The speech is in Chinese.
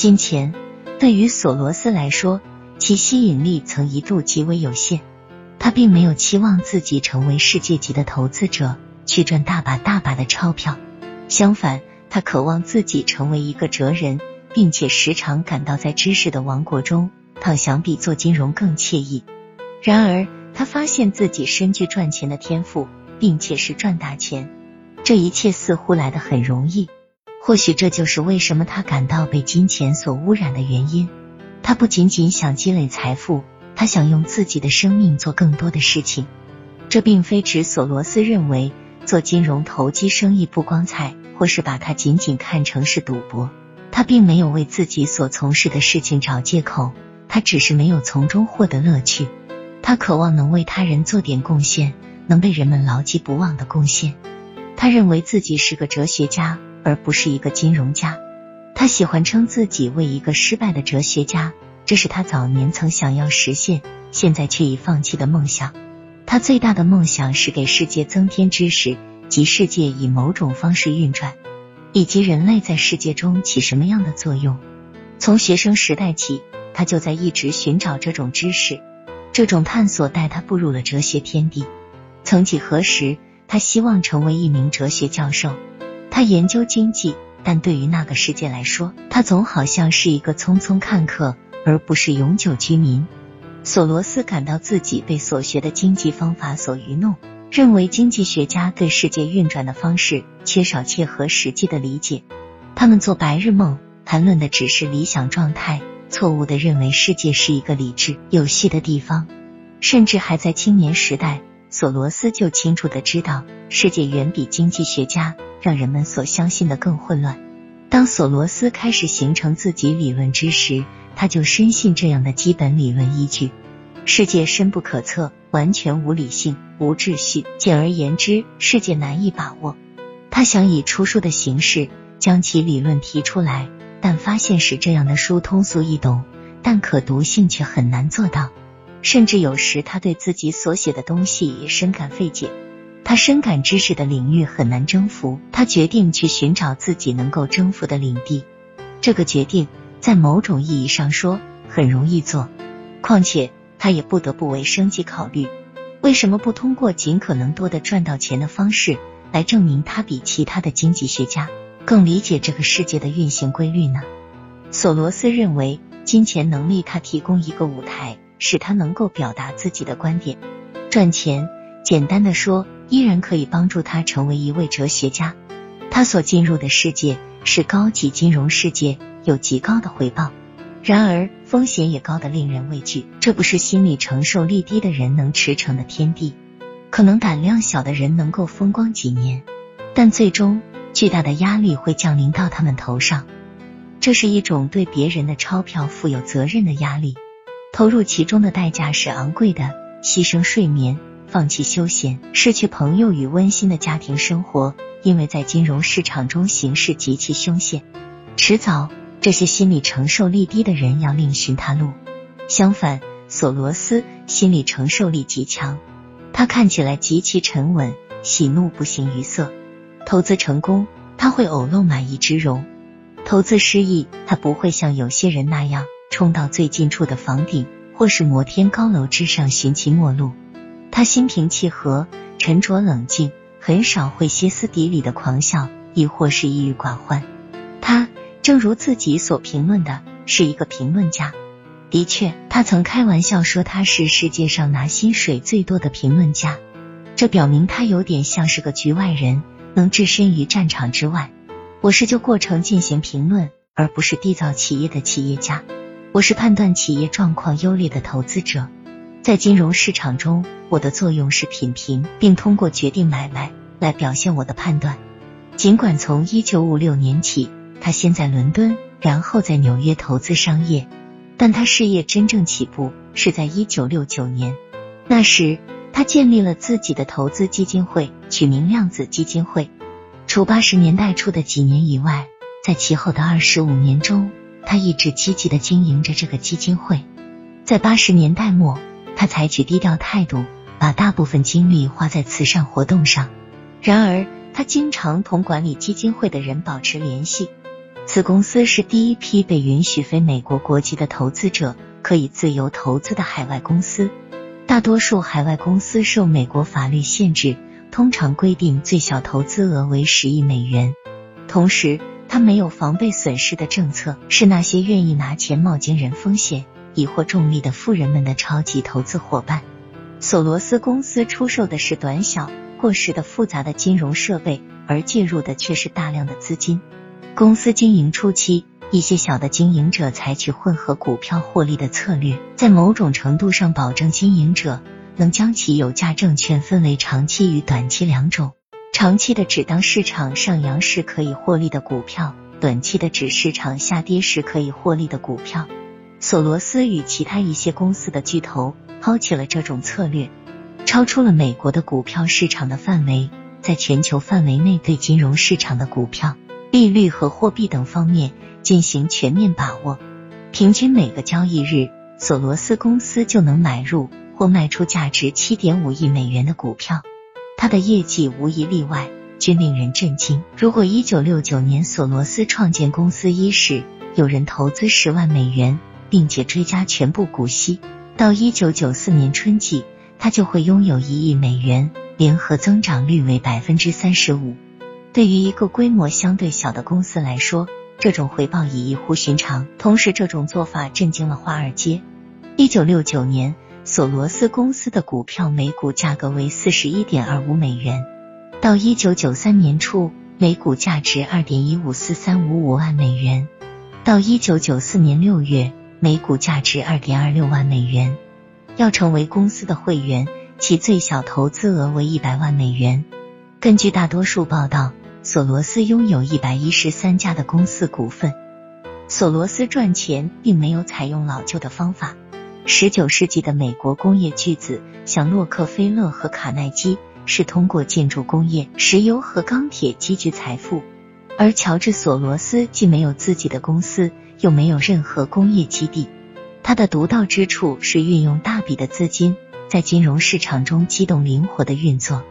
金钱对于索罗斯来说，其吸引力曾一度极为有限。他并没有期望自己成为世界级的投资者，去赚大把大把的钞票。相反，他渴望自己成为一个哲人，并且时常感到在知识的王国中躺想比做金融更惬意。然而，他发现自己深具赚钱的天赋，并且是赚大钱。这一切似乎来得很容易。或许这就是为什么他感到被金钱所污染的原因。他不仅仅想积累财富，他想用自己的生命做更多的事情。这并非指索罗斯认为做金融投机生意不光彩，或是把它仅仅看成是赌博。他并没有为自己所从事的事情找借口，他只是没有从中获得乐趣。他渴望能为他人做点贡献，能被人们牢记不忘的贡献。他认为自己是个哲学家，而不是一个金融家。他喜欢称自己为一个失败的哲学家，这是他早年曾想要实现，现在却已放弃的梦想。他最大的梦想是给世界增添知识，及世界以某种方式运转，以及人类在世界中起什么样的作用。从学生时代起，他就在一直寻找这种知识。这种探索带他步入了哲学天地。曾几何时，他希望成为一名哲学教授。他研究经济，但对于那个世界来说，他总好像是一个匆匆看客，而不是永久居民。索罗斯感到自己被所学的经济方法所愚弄，认为经济学家对世界运转的方式缺少切合实际的理解。他们做白日梦，谈论的只是理想状态。错误的认为世界是一个理智有序的地方，甚至还在青年时代，索罗斯就清楚的知道，世界远比经济学家让人们所相信的更混乱。当索罗斯开始形成自己理论之时，他就深信这样的基本理论依据：世界深不可测，完全无理性、无秩序。简而言之，世界难以把握。他想以出书的形式将其理论提出来。但发现使这样的书通俗易懂，但可读性却很难做到。甚至有时他对自己所写的东西也深感费解。他深感知识的领域很难征服，他决定去寻找自己能够征服的领地。这个决定在某种意义上说很容易做，况且他也不得不为生计考虑。为什么不通过尽可能多的赚到钱的方式来证明他比其他的经济学家？更理解这个世界的运行规律呢？索罗斯认为，金钱能力他提供一个舞台，使他能够表达自己的观点。赚钱，简单的说，依然可以帮助他成为一位哲学家。他所进入的世界是高级金融世界，有极高的回报，然而风险也高的令人畏惧。这不是心理承受力低的人能驰骋的天地。可能胆量小的人能够风光几年，但最终。巨大的压力会降临到他们头上，这是一种对别人的钞票负有责任的压力。投入其中的代价是昂贵的，牺牲睡眠，放弃休闲，失去朋友与温馨的家庭生活，因为在金融市场中形势极其凶险。迟早，这些心理承受力低的人要另寻他路。相反，索罗斯心理承受力极强，他看起来极其沉稳，喜怒不形于色。投资成功，他会偶露满意之容；投资失意，他不会像有些人那样冲到最近处的房顶，或是摩天高楼之上寻其末路。他心平气和、沉着冷静，很少会歇斯底里的狂笑，亦或是抑郁寡欢。他正如自己所评论的，是一个评论家。的确，他曾开玩笑说他是世界上拿薪水最多的评论家，这表明他有点像是个局外人。能置身于战场之外，我是就过程进行评论，而不是缔造企业的企业家。我是判断企业状况优劣的投资者。在金融市场中，我的作用是品评，并通过决定买卖来表现我的判断。尽管从一九五六年起，他先在伦敦，然后在纽约投资商业，但他事业真正起步是在一九六九年。那时。他建立了自己的投资基金会，取名量子基金会。除八十年代初的几年以外，在其后的二十五年中，他一直积极的经营着这个基金会。在八十年代末，他采取低调态度，把大部分精力花在慈善活动上。然而，他经常同管理基金会的人保持联系。此公司是第一批被允许非美国国籍的投资者可以自由投资的海外公司。大多数海外公司受美国法律限制，通常规定最小投资额为十亿美元。同时，他没有防备损失的政策，是那些愿意拿钱冒惊人风险以获重利的富人们的超级投资伙伴。索罗斯公司出售的是短小、过时的复杂的金融设备，而介入的却是大量的资金。公司经营初期。一些小的经营者采取混合股票获利的策略，在某种程度上保证经营者能将其有价证券分为长期与短期两种。长期的指当市场上扬时可以获利的股票，短期的指市场下跌时可以获利的股票。索罗斯与其他一些公司的巨头抛弃了这种策略，超出了美国的股票市场的范围，在全球范围内对金融市场的股票、利率和货币等方面。进行全面把握，平均每个交易日，索罗斯公司就能买入或卖出价值七点五亿美元的股票。他的业绩无一例外均令人震惊。如果一九六九年索罗斯创建公司伊始，有人投资十万美元，并且追加全部股息，到一九九四年春季，他就会拥有一亿美元，联合增长率为百分之三十五。对于一个规模相对小的公司来说，这种回报已异乎寻常，同时这种做法震惊了华尔街。一九六九年，索罗斯公司的股票每股价格为四十一点二五美元，到一九九三年初，每股价值二点一五四三五五万美元，到一九九四年六月，每股价值二点二六万美元。要成为公司的会员，其最小投资额为一百万美元。根据大多数报道。索罗斯拥有一百一十三家的公司股份。索罗斯赚钱并没有采用老旧的方法。十九世纪的美国工业巨子，像洛克菲勒和卡耐基，是通过建筑工业、石油和钢铁积聚财富。而乔治·索罗斯既没有自己的公司，又没有任何工业基地。他的独到之处是运用大笔的资金，在金融市场中机动灵活的运作。